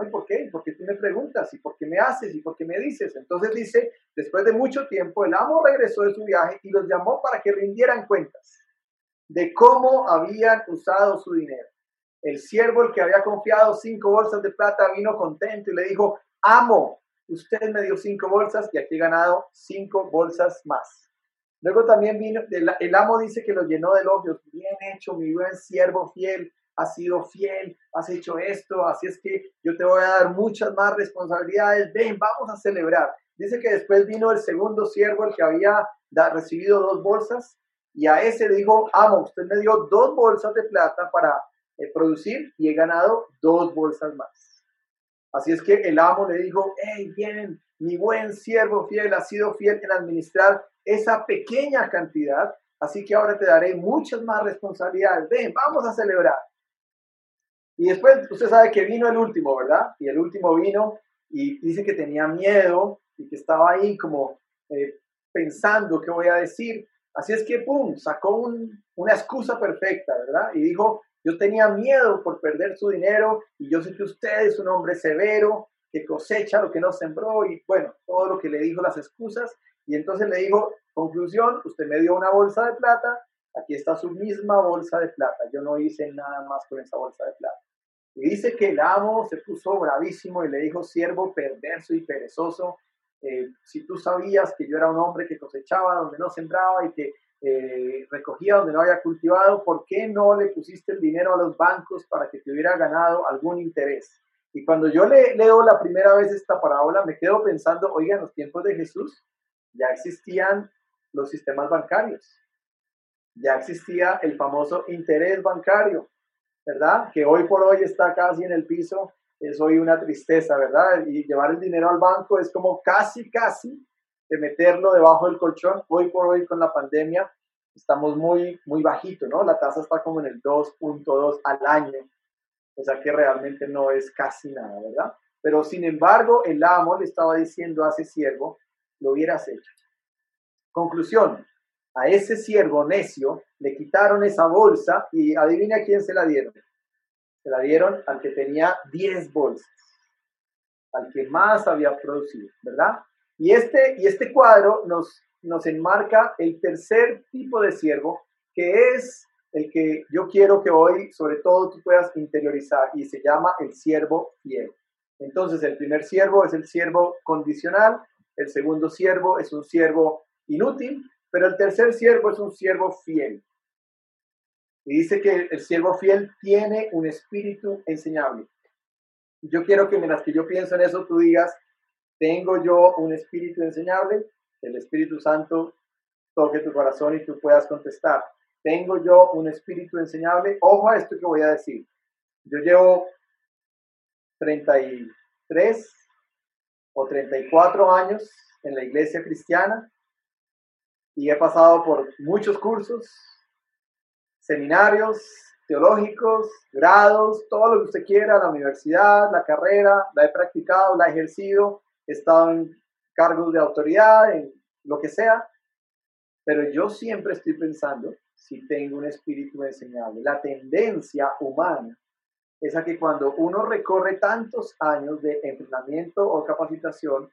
¿y por qué? Porque tú me preguntas, ¿y por qué me haces? ¿Y por qué me dices? Entonces dice, después de mucho tiempo, el amo regresó de su viaje y los llamó para que rindieran cuentas de cómo habían usado su dinero. El siervo, el que había confiado cinco bolsas de plata, vino contento y le dijo, amo, usted me dio cinco bolsas y aquí he ganado cinco bolsas más. Luego también vino, el, amo dice que lo llenó de elogios. Bien hecho, mi buen siervo fiel, has sido fiel, has hecho esto, así es que yo te voy a dar muchas más responsabilidades. Ven, vamos a celebrar. Dice que después vino el segundo siervo, el que había recibido dos bolsas, y a ese le dijo, amo, usted me dio dos bolsas de plata para eh, producir y he ganado dos bolsas más. Así es que el amo le dijo, hey, bien, mi buen siervo fiel ha sido fiel en administrar esa pequeña cantidad, así que ahora te daré muchas más responsabilidades. Ven, vamos a celebrar. Y después usted sabe que vino el último, ¿verdad? Y el último vino y dice que tenía miedo y que estaba ahí como eh, pensando qué voy a decir. Así es que, ¡pum!, sacó una excusa perfecta, ¿verdad? Y dijo, yo tenía miedo por perder su dinero y yo sé que usted es un hombre severo, que cosecha lo que no sembró y bueno, todo lo que le dijo las excusas. Y entonces le dijo, conclusión, usted me dio una bolsa de plata, aquí está su misma bolsa de plata, yo no hice nada más con esa bolsa de plata. Y dice que el amo se puso bravísimo y le dijo, siervo perverso y perezoso, eh, si tú sabías que yo era un hombre que cosechaba donde no sembraba y que eh, recogía donde no había cultivado, ¿por qué no le pusiste el dinero a los bancos para que te hubiera ganado algún interés? Y cuando yo le, leo la primera vez esta parábola, me quedo pensando, oiga, en los tiempos de Jesús ya existían los sistemas bancarios, ya existía el famoso interés bancario, ¿verdad? Que hoy por hoy está casi en el piso es hoy una tristeza, ¿verdad? Y llevar el dinero al banco es como casi, casi de meterlo debajo del colchón. Hoy por hoy con la pandemia estamos muy, muy bajito, ¿no? La tasa está como en el 2.2 al año, o sea que realmente no es casi nada, ¿verdad? Pero sin embargo, el amo le estaba diciendo a ese siervo, lo hubieras hecho. Conclusión, a ese siervo necio le quitaron esa bolsa y adivina quién se la dieron se la dieron al que tenía 10 bolsas, al que más había producido, ¿verdad? Y este, y este cuadro nos, nos enmarca el tercer tipo de siervo, que es el que yo quiero que hoy, sobre todo, tú puedas interiorizar y se llama el siervo fiel. Entonces, el primer siervo es el siervo condicional, el segundo siervo es un siervo inútil, pero el tercer siervo es un siervo fiel. Y dice que el siervo fiel tiene un espíritu enseñable. Yo quiero que mientras que yo pienso en eso, tú digas, tengo yo un espíritu enseñable, el Espíritu Santo toque tu corazón y tú puedas contestar. Tengo yo un espíritu enseñable. Ojo a esto que voy a decir. Yo llevo 33 o 34 años en la iglesia cristiana y he pasado por muchos cursos, seminarios teológicos, grados, todo lo que usted quiera, la universidad, la carrera, la he practicado, la he ejercido, he estado en cargos de autoridad, en lo que sea, pero yo siempre estoy pensando si tengo un espíritu enseñable. La tendencia humana es a que cuando uno recorre tantos años de entrenamiento o capacitación,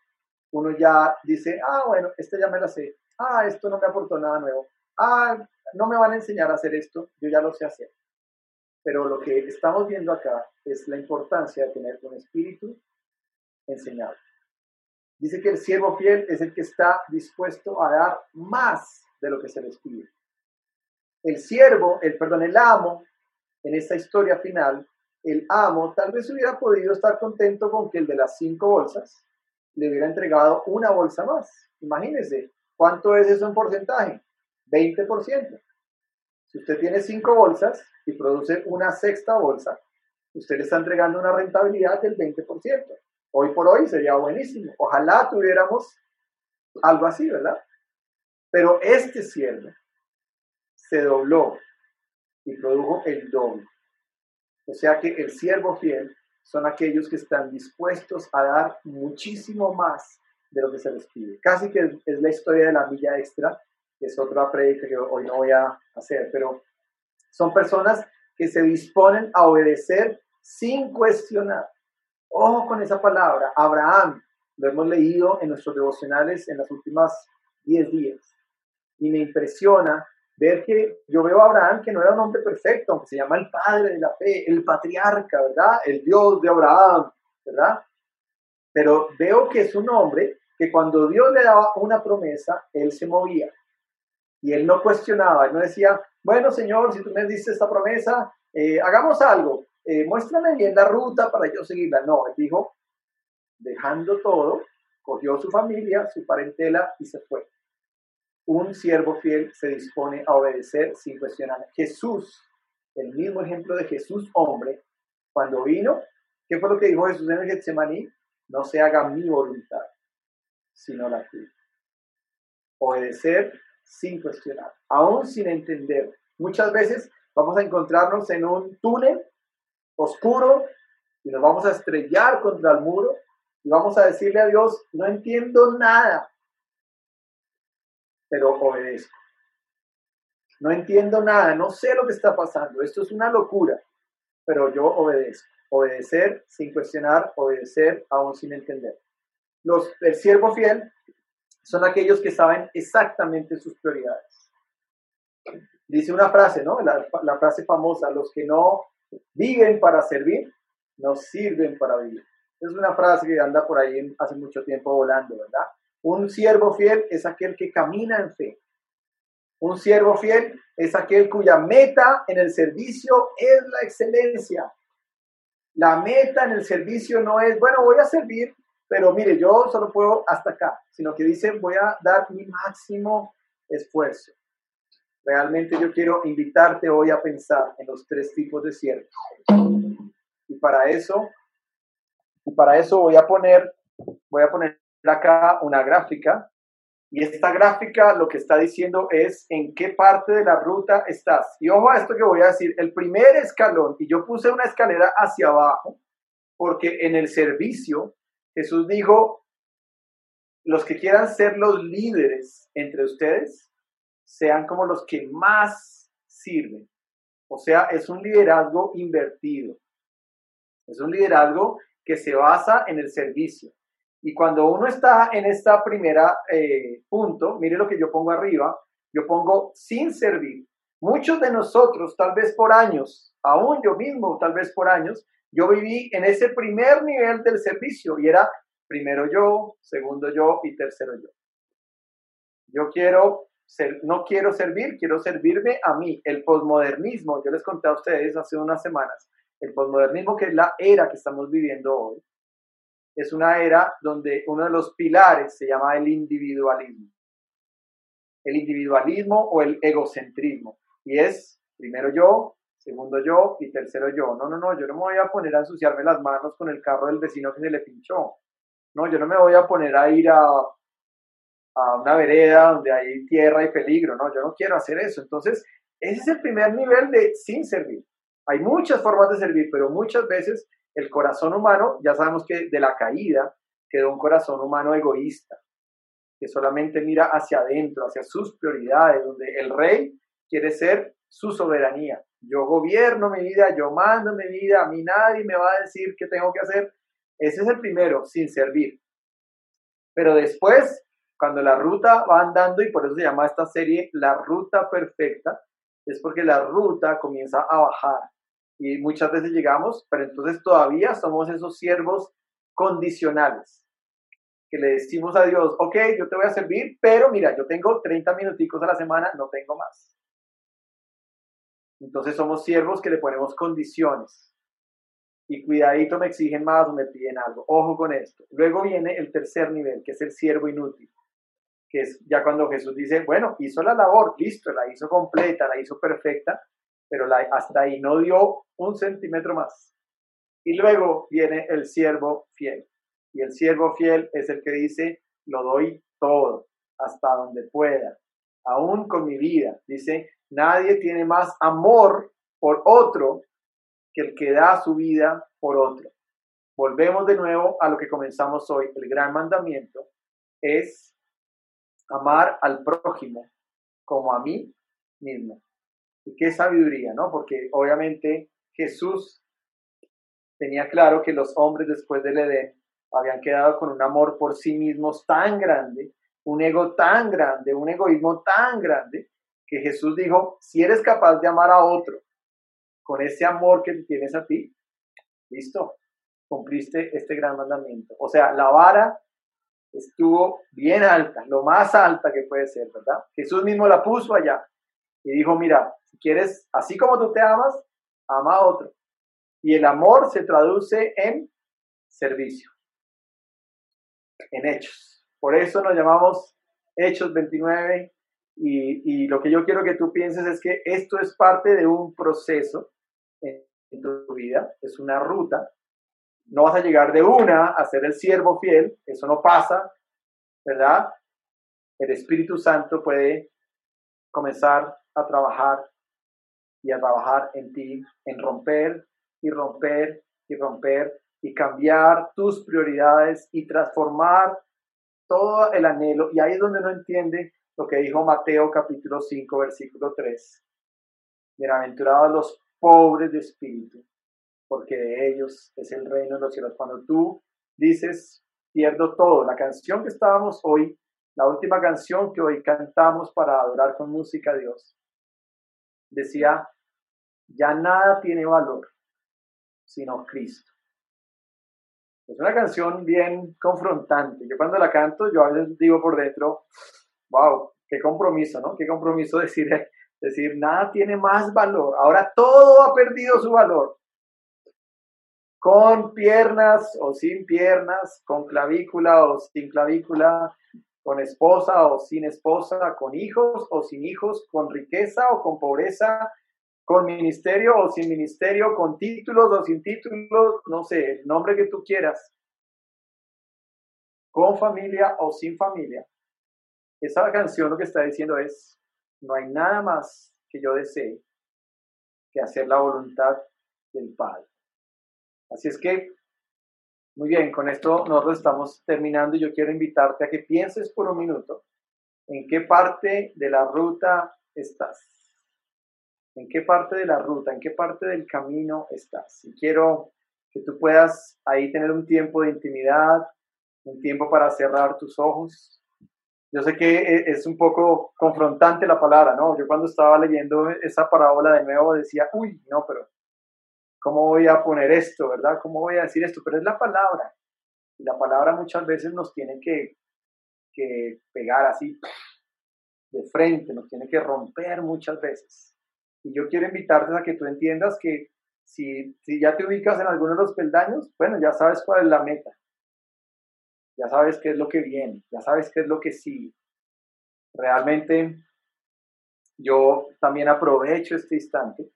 uno ya dice, ah, bueno, este ya me la sé, ah, esto no me aportó nada nuevo, ah, no me van a enseñar a hacer esto, yo ya lo sé hacer. Pero lo que estamos viendo acá es la importancia de tener un espíritu enseñado. Dice que el siervo fiel es el que está dispuesto a dar más de lo que se les pide. El siervo, el perdón, el amo, en esta historia final, el amo tal vez hubiera podido estar contento con que el de las cinco bolsas le hubiera entregado una bolsa más. Imagínense, ¿cuánto es eso en porcentaje? 20%. Si usted tiene cinco bolsas y produce una sexta bolsa, usted le está entregando una rentabilidad del 20%. Hoy por hoy sería buenísimo. Ojalá tuviéramos algo así, ¿verdad? Pero este siervo se dobló y produjo el doble. O sea que el siervo fiel son aquellos que están dispuestos a dar muchísimo más de lo que se les pide. Casi que es la historia de la milla extra es otra predica que hoy no voy a hacer, pero son personas que se disponen a obedecer sin cuestionar. Ojo con esa palabra, Abraham, lo hemos leído en nuestros devocionales en las últimas 10 días. Y me impresiona ver que yo veo a Abraham que no era un hombre perfecto, aunque se llama el padre de la fe, el patriarca, ¿verdad? El Dios de Abraham, ¿verdad? Pero veo que es un hombre que cuando Dios le daba una promesa, él se movía Y él no cuestionaba, él no decía, bueno, Señor, si tú me diste esta promesa, eh, hagamos algo, eh, muéstrame bien la ruta para yo seguirla. No, él dijo, dejando todo, cogió su familia, su parentela y se fue. Un siervo fiel se dispone a obedecer sin cuestionar. Jesús, el mismo ejemplo de Jesús hombre, cuando vino, ¿qué fue lo que dijo Jesús en el Getsemaní? No se haga mi voluntad, sino la tuya. Obedecer sin cuestionar, aún sin entender. Muchas veces vamos a encontrarnos en un túnel oscuro y nos vamos a estrellar contra el muro y vamos a decirle a Dios, no entiendo nada, pero obedezco. No entiendo nada, no sé lo que está pasando, esto es una locura, pero yo obedezco. Obedecer sin cuestionar, obedecer aún sin entender. Los, el siervo fiel son aquellos que saben exactamente sus prioridades. Dice una frase, ¿no? La, la frase famosa, los que no viven para servir, no sirven para vivir. Es una frase que anda por ahí hace mucho tiempo volando, ¿verdad? Un siervo fiel es aquel que camina en fe. Un siervo fiel es aquel cuya meta en el servicio es la excelencia. La meta en el servicio no es, bueno, voy a servir, pero mire, yo solo puedo hasta acá, sino que dice, voy a dar mi máximo esfuerzo. Realmente yo quiero invitarte hoy a pensar en los tres tipos de siervos. Y para eso y para eso voy a poner, voy a poner acá una gráfica. Y esta gráfica lo que está diciendo es en qué parte de la ruta estás. Y ojo a esto que voy a decir, el primer escalón, y yo puse una escalera hacia abajo, porque en el servicio Jesús dijo, los que quieran ser los líderes entre ustedes, sean como los que más sirven. O sea, es un liderazgo invertido. Es un liderazgo que se basa en el servicio. Y cuando uno está en esta primera eh, punto, mire lo que yo pongo arriba, yo pongo sin servir. Muchos de nosotros, tal vez por años, aún yo mismo, tal vez por años, yo viví en ese primer nivel del servicio y era primero yo, segundo yo y tercero yo. Yo quiero ser, no quiero servir, quiero servirme a mí. El posmodernismo, yo les conté a ustedes hace unas semanas, el posmodernismo, que es la era que estamos viviendo hoy, es una era donde uno de los pilares se llama el individualismo. El individualismo o el egocentrismo. Y es primero yo, segundo yo y tercero yo. No, no, no, yo no me voy a poner a ensuciarme las manos con el carro del vecino que se le pinchó. No, yo no me voy a poner a ir a, a una vereda donde hay tierra y peligro. No, yo no quiero hacer eso. Entonces, ese es el primer nivel de sin servir. Hay muchas formas de servir, pero muchas veces el corazón humano, ya sabemos que de la caída quedó un corazón humano egoísta, que solamente mira hacia adentro, hacia sus prioridades, donde el rey quiere ser su soberanía. Yo gobierno mi vida, yo mando mi vida, a mí nadie me va a decir qué tengo que hacer. Ese es el primero, sin servir. Pero después, cuando la ruta va andando, y por eso se llama esta serie La Ruta Perfecta, es porque la ruta comienza a bajar y muchas veces llegamos, pero entonces todavía somos esos siervos condicionales que le decimos a Dios, ok, yo te voy a servir, pero mira, yo tengo 30 minuticos a la semana, no tengo más. Entonces somos siervos que le ponemos condiciones. Y cuidadito me exigen más o me piden algo. Ojo con esto. Luego viene el tercer nivel, que es el siervo inútil que es ya cuando Jesús dice, bueno, hizo la labor, listo, la hizo completa, la hizo perfecta, pero hasta ahí no dio un centímetro más. Y luego viene el siervo fiel. Y el siervo fiel es el que dice, lo doy todo, hasta donde pueda, aún con mi vida. Dice, nadie tiene más amor por otro que el que da su vida por otro. Volvemos de nuevo a lo que comenzamos hoy. El gran mandamiento es amar al prójimo como a mí mismo. Y qué sabiduría, ¿no? Porque obviamente Jesús tenía claro que los hombres después del Edén habían quedado con un amor por sí mismos tan grande, un ego tan grande, un egoísmo tan grande, que Jesús dijo, si eres capaz de amar a otro con ese amor que tienes a ti, listo, cumpliste este gran mandamiento. O sea, la vara estuvo bien alta, lo más alta que puede ser, ¿verdad? Jesús mismo la puso allá y dijo, mira, si quieres, así como tú te amas, ama a otro. Y el amor se traduce en servicio, en hechos. Por eso nos llamamos Hechos 29 y, lo que yo quiero que tú pienses es que esto es parte de un proceso en tu vida, es una ruta no vas a llegar de una a ser el siervo fiel, eso no pasa, ¿verdad? El Espíritu Santo puede comenzar a trabajar y a trabajar en ti, en romper y romper y romper y cambiar tus prioridades y transformar todo el anhelo. Y ahí es donde no entiende lo que dijo Mateo capítulo 5, versículo 3. Bienaventurados los pobres de espíritu, porque de ellos es el reino de los cielos. Cuando tú dices, pierdo todo, la canción que estábamos hoy, la última canción que hoy cantamos para adorar con música a Dios, decía, ya nada tiene valor sino Cristo. Es una canción bien confrontante. Yo cuando la canto, yo a veces digo por dentro, wow, qué compromiso, ¿no? Qué compromiso <laughs> decir, decir, nada tiene más valor. Ahora todo ha perdido su valor con piernas o sin piernas, con clavícula o sin clavícula, con esposa o sin esposa, con hijos o sin hijos, con riqueza o con pobreza, con ministerio o sin ministerio, con títulos o sin títulos, no sé, el nombre que tú quieras, con familia o sin familia. Esa canción lo que está diciendo es, no hay nada más que yo desee que hacer la voluntad del Padre. Así es que, muy bien, con esto nosotros estamos terminando y yo quiero invitarte a que pienses por un minuto en qué parte de la ruta estás. ¿En qué parte de la ruta, en qué parte del camino estás? Y quiero que tú puedas ahí tener un tiempo de intimidad, un tiempo para cerrar tus ojos. Yo sé que e, es un poco confrontante la palabra, ¿no? Yo cuando estaba leyendo esa parábola de nuevo decía, uy, no, pero ¿Cómo voy a poner esto, verdad? ¿Cómo voy a decir esto? Pero es la palabra. Y la palabra muchas veces nos tiene que, que pegar así de frente, nos tiene que romper muchas veces. Y yo quiero invitarte a que tú entiendas que si, si ya te ubicas en alguno de los peldaños, bueno, ya sabes cuál es la meta. Ya sabes qué es lo que viene, ya sabes qué es lo que sigue. Realmente yo también aprovecho este instante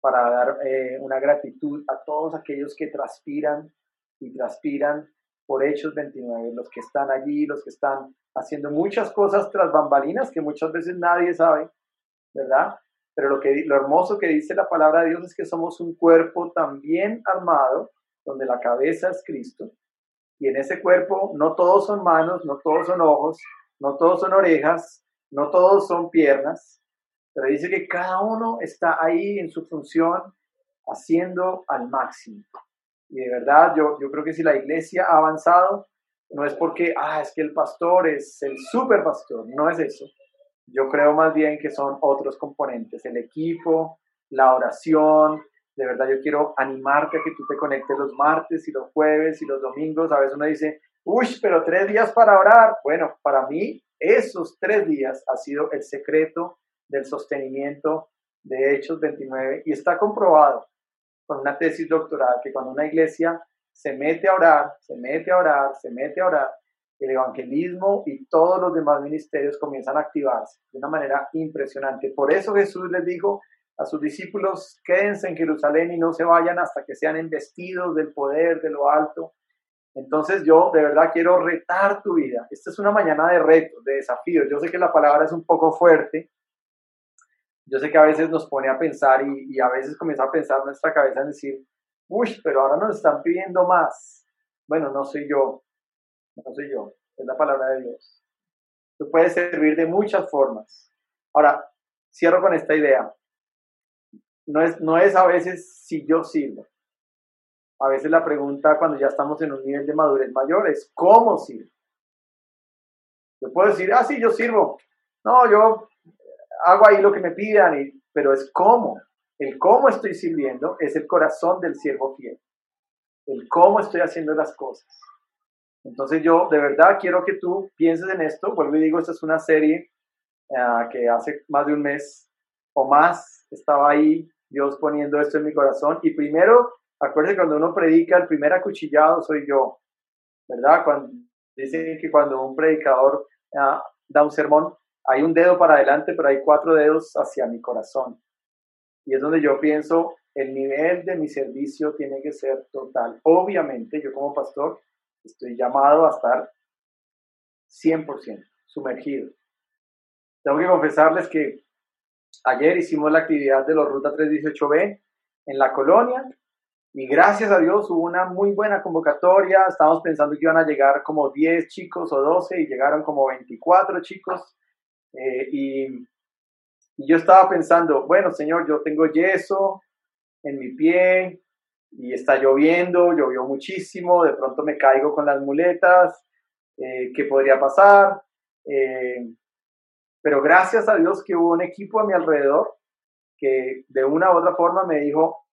para dar eh, una gratitud a todos aquellos que transpiran y transpiran por Hechos 29, los que están allí, los que están haciendo muchas cosas tras bambalinas que muchas veces nadie sabe, ¿verdad? Pero lo, que, lo hermoso que dice la palabra de Dios es que somos un cuerpo también armado, donde la cabeza es Cristo, y en ese cuerpo no todos son manos, no todos son ojos, no todos son orejas, no todos son piernas, pero dice que cada uno está ahí en su función haciendo al máximo. Y de verdad, yo, yo creo que si la iglesia ha avanzado, no es porque, ah, es que el pastor es el super pastor, no es eso. Yo creo más bien que son otros componentes, el equipo, la oración. De verdad, yo quiero animarte a que tú te conectes los martes y los jueves y los domingos. A veces uno dice, uy, pero tres días para orar. Bueno, para mí, esos tres días ha sido el secreto del sostenimiento de Hechos 29 y está comprobado con una tesis doctoral que cuando una iglesia se mete a orar, se mete a orar, se mete a orar, el evangelismo y todos los demás ministerios comienzan a activarse de una manera impresionante. Por eso Jesús les dijo a sus discípulos, quédense en Jerusalén y no se vayan hasta que sean investidos del poder de lo alto. Entonces yo de verdad quiero retar tu vida. Esta es una mañana de retos, de desafíos. Yo sé que la palabra es un poco fuerte, yo sé que a veces nos pone a pensar y, a veces comienza a pensar nuestra cabeza en decir, uy, pero ahora nos están pidiendo más. Bueno, no soy yo, no soy yo, es la palabra de Dios. Tú puedes servir de muchas formas. Ahora, cierro con esta idea. No es, no es a veces si yo sirvo. A veces la pregunta cuando ya estamos en un nivel de madurez mayor es ¿cómo sirvo? Yo puedo decir, ah, sí, yo sirvo. No, yo hago ahí lo que me pidan, pero es cómo. El cómo estoy sirviendo es el corazón del siervo fiel. El cómo estoy haciendo las cosas. Entonces yo de verdad quiero que tú pienses en esto. Vuelvo y digo, esta es una serie ah, que hace más de un mes o más estaba ahí Dios poniendo esto en mi corazón. Y primero, acuérdense, cuando uno predica, el primer acuchillado soy yo, ¿verdad? Cuando, dicen que cuando un predicador ah, da un sermón, hay un dedo para adelante, pero hay cuatro dedos hacia mi corazón. Y es donde yo pienso, el nivel de mi servicio tiene que ser total. Obviamente, yo como pastor estoy llamado a estar 100% sumergido. Tengo que confesarles que ayer hicimos la actividad de los Ruta 318B en la colonia y gracias a Dios hubo una muy buena convocatoria. Estábamos pensando que iban a llegar como 10 chicos o 12 y llegaron como 24 chicos. Eh, y, yo estaba pensando, bueno, Señor, yo tengo yeso en mi pie y está lloviendo, llovió muchísimo, de pronto me caigo con las muletas, eh, ¿qué podría pasar? Eh, pero gracias a Dios que hubo un equipo a mi alrededor que de una u otra forma me dijo,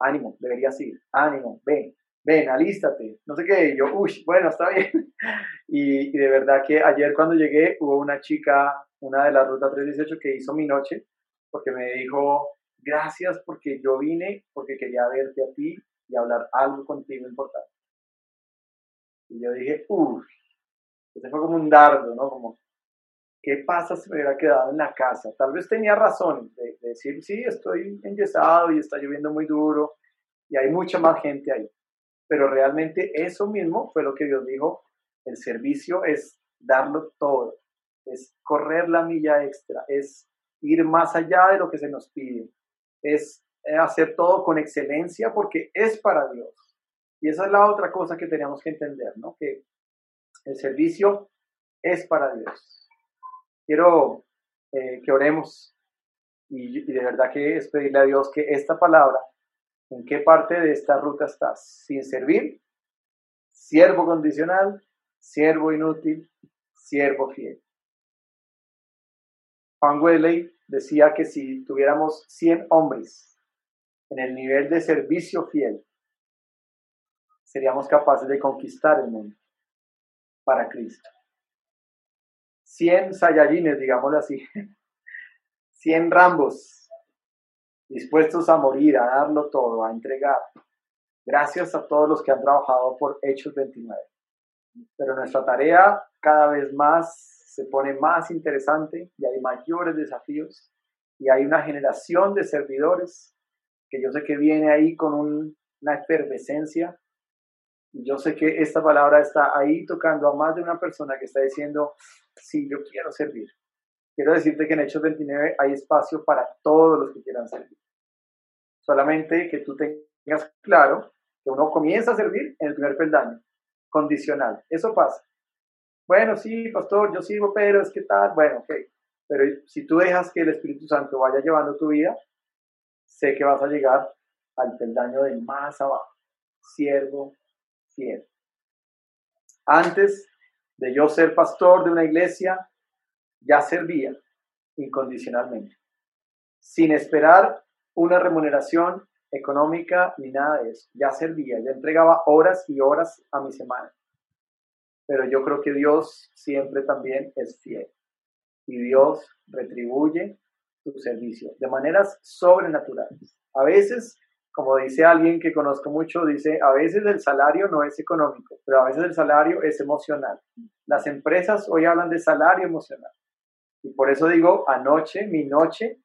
ánimo, debería ir, ánimo, ven, ven, alístate, no sé qué, y yo, uy, bueno, está bien. <laughs> y, de verdad que ayer cuando llegué hubo una chica, una de la ruta 318 que hizo mi noche, porque me dijo, gracias porque yo vine, porque quería verte a ti y hablar algo contigo importante. Y yo dije, uff, ese fue como un dardo, ¿no? Como, ¿qué pasa si me hubiera quedado en la casa? Tal vez tenía razón de, decir, sí, estoy enyesado y está lloviendo muy duro y hay mucha más gente ahí. Pero realmente eso mismo fue lo que Dios dijo, el servicio es darlo todo, es correr la milla extra, es ir más allá de lo que se nos pide, es hacer todo con excelencia porque es para Dios. Y esa es la otra cosa que tenemos que entender, ¿no? Que el servicio es para Dios quiero eh, que oremos y, de verdad que es pedirle a Dios que esta palabra, ¿en qué parte de esta ruta estás? Sin servir, siervo condicional, siervo inútil, siervo fiel. Juan decía que si tuviéramos 100 hombres en el nivel de servicio fiel, seríamos capaces de conquistar el mundo para Cristo. 100 Saiyajines, digámoslo así, <laughs> 100 Rambos, dispuestos a morir, a darlo todo, a entregar. Gracias a todos los que han trabajado por Hechos 29. Pero nuestra tarea cada vez más se pone más interesante y hay mayores desafíos y hay una generación de servidores que yo sé que viene ahí con una efervescencia yo sé que esta palabra está ahí tocando a más de una persona que está diciendo, sí, yo quiero servir. Quiero decirte que en Hechos 29 hay espacio para todos los que quieran servir. Solamente que tú tengas claro que uno comienza a servir en el primer peldaño, condicional. Eso pasa. Bueno, sí, pastor, yo sirvo, pero es que tal, bueno, ok. Pero si tú dejas que el Espíritu Santo vaya llevando tu vida, sé que vas a llegar al peldaño de más abajo. Siervo, antes de yo ser pastor de una iglesia, ya servía incondicionalmente, sin esperar una remuneración económica ni nada de eso. Ya servía, ya entregaba horas y horas a mi semana. Pero yo creo que Dios siempre también es fiel y Dios retribuye tu servicio de maneras sobrenaturales. A veces como dice alguien que conozco mucho, dice, a veces el salario no es económico, pero a veces el salario es emocional. Las empresas hoy hablan de salario emocional. Y por eso digo, anoche, mi noche,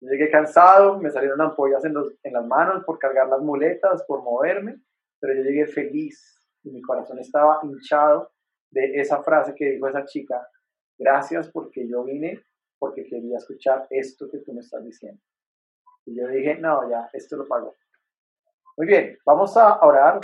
llegué cansado, me salieron ampollas en, en las manos por cargar las muletas, por moverme, pero yo llegué feliz y mi corazón estaba hinchado de esa frase que dijo esa chica, gracias porque yo vine porque quería escuchar esto que tú me estás diciendo. Y yo dije, no, ya, esto lo pago. Muy bien, vamos a orar.